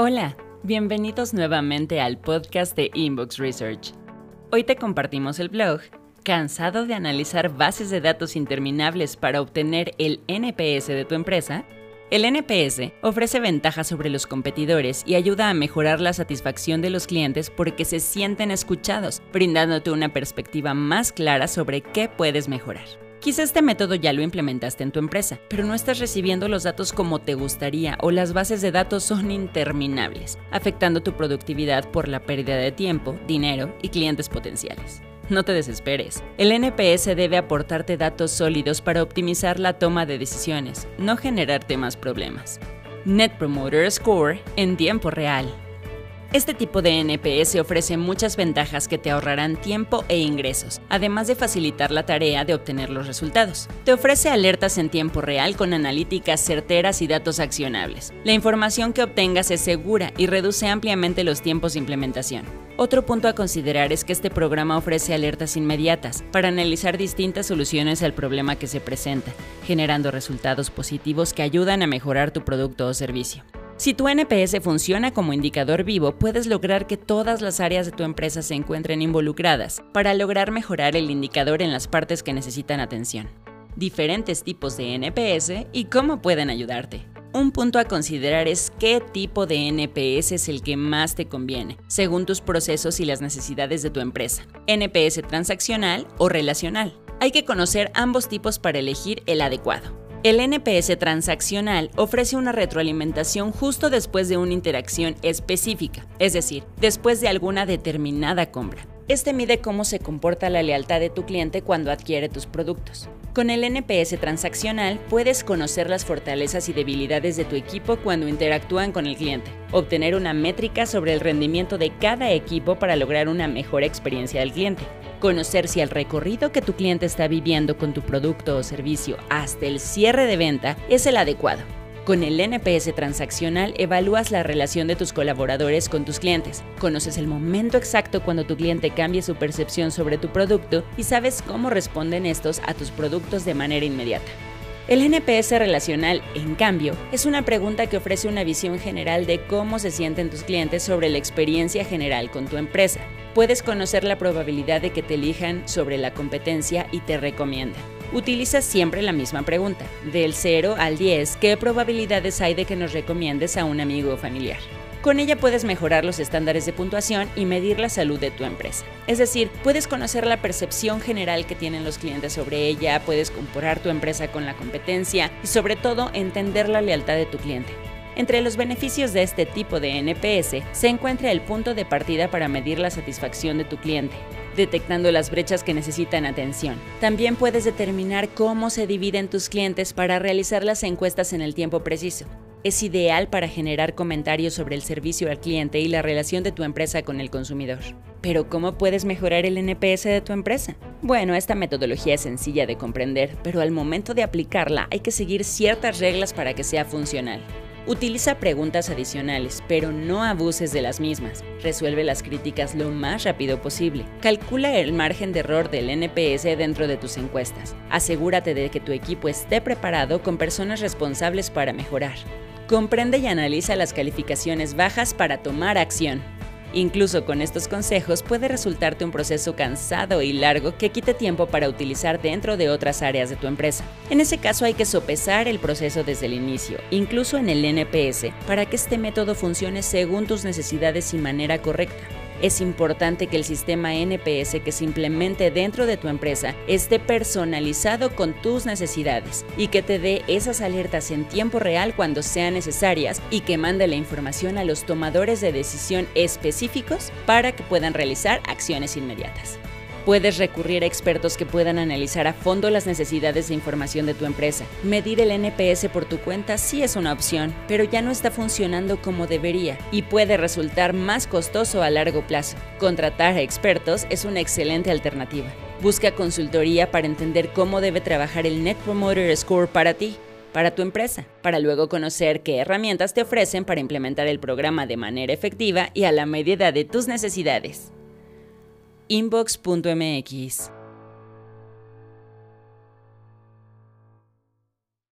Hola, bienvenidos nuevamente al podcast de Inbox Research. Hoy te compartimos el blog ¿Cansado de analizar bases de datos interminables para obtener el NPS de tu empresa? El NPS ofrece ventajas sobre los competidores y ayuda a mejorar la satisfacción de los clientes porque se sienten escuchados, brindándote una perspectiva más clara sobre qué puedes mejorar. Quizá este método ya lo implementaste en tu empresa, pero no estás recibiendo los datos como te gustaría o las bases de datos son interminables, afectando tu productividad por la pérdida de tiempo, dinero y clientes potenciales. No te desesperes. El NPS debe aportarte datos sólidos para optimizar la toma de decisiones, no generarte más problemas. Net Promoter Score en tiempo real. Este tipo de NPS ofrece muchas ventajas que te ahorrarán tiempo e ingresos, además de facilitar la tarea de obtener los resultados. Te ofrece alertas en tiempo real con analíticas certeras y datos accionables. La información que obtengas es segura y reduce ampliamente los tiempos de implementación. Otro punto a considerar es que este programa ofrece alertas inmediatas para analizar distintas soluciones al problema que se presenta, generando resultados positivos que ayudan a mejorar tu producto o servicio. Si tu NPS funciona como indicador vivo, puedes lograr que todas las áreas de tu empresa se encuentren involucradas para lograr mejorar el indicador en las partes que necesitan atención. Diferentes tipos de NPS y cómo pueden ayudarte. Un punto a considerar es qué tipo de NPS es el que más te conviene, según tus procesos y las necesidades de tu empresa. NPS transaccional o relacional. Hay que conocer ambos tipos para elegir el adecuado. El NPS transaccional ofrece una retroalimentación justo después de una interacción específica, es decir, después de alguna determinada compra. Este mide cómo se comporta la lealtad de tu cliente cuando adquiere tus productos. Con el NPS transaccional puedes conocer las fortalezas y debilidades de tu equipo cuando interactúan con el cliente, obtener una métrica sobre el rendimiento de cada equipo para lograr una mejor experiencia del cliente, conocer si el recorrido que tu cliente está viviendo con tu producto o servicio hasta el cierre de venta es el adecuado con el NPS transaccional evalúas la relación de tus colaboradores con tus clientes, conoces el momento exacto cuando tu cliente cambie su percepción sobre tu producto y sabes cómo responden estos a tus productos de manera inmediata. El NPS relacional, en cambio, es una pregunta que ofrece una visión general de cómo se sienten tus clientes sobre la experiencia general con tu empresa. Puedes conocer la probabilidad de que te elijan sobre la competencia y te recomiendan. Utiliza siempre la misma pregunta. Del 0 al 10, ¿qué probabilidades hay de que nos recomiendes a un amigo o familiar? Con ella puedes mejorar los estándares de puntuación y medir la salud de tu empresa. Es decir, puedes conocer la percepción general que tienen los clientes sobre ella, puedes comparar tu empresa con la competencia y sobre todo entender la lealtad de tu cliente. Entre los beneficios de este tipo de NPS se encuentra el punto de partida para medir la satisfacción de tu cliente, detectando las brechas que necesitan atención. También puedes determinar cómo se dividen tus clientes para realizar las encuestas en el tiempo preciso. Es ideal para generar comentarios sobre el servicio al cliente y la relación de tu empresa con el consumidor. Pero ¿cómo puedes mejorar el NPS de tu empresa? Bueno, esta metodología es sencilla de comprender, pero al momento de aplicarla hay que seguir ciertas reglas para que sea funcional. Utiliza preguntas adicionales, pero no abuses de las mismas. Resuelve las críticas lo más rápido posible. Calcula el margen de error del NPS dentro de tus encuestas. Asegúrate de que tu equipo esté preparado con personas responsables para mejorar. Comprende y analiza las calificaciones bajas para tomar acción. Incluso con estos consejos puede resultarte un proceso cansado y largo que quite tiempo para utilizar dentro de otras áreas de tu empresa. En ese caso hay que sopesar el proceso desde el inicio, incluso en el NPS, para que este método funcione según tus necesidades y manera correcta. Es importante que el sistema NPS que se implemente dentro de tu empresa esté personalizado con tus necesidades y que te dé esas alertas en tiempo real cuando sean necesarias y que mande la información a los tomadores de decisión específicos para que puedan realizar acciones inmediatas. Puedes recurrir a expertos que puedan analizar a fondo las necesidades de información de tu empresa. Medir el NPS por tu cuenta sí es una opción, pero ya no está funcionando como debería y puede resultar más costoso a largo plazo. Contratar a expertos es una excelente alternativa. Busca consultoría para entender cómo debe trabajar el Net Promoter Score para ti para tu empresa, para luego conocer qué herramientas te ofrecen para implementar el programa de manera efectiva y a la medida de tus necesidades inbox.mx.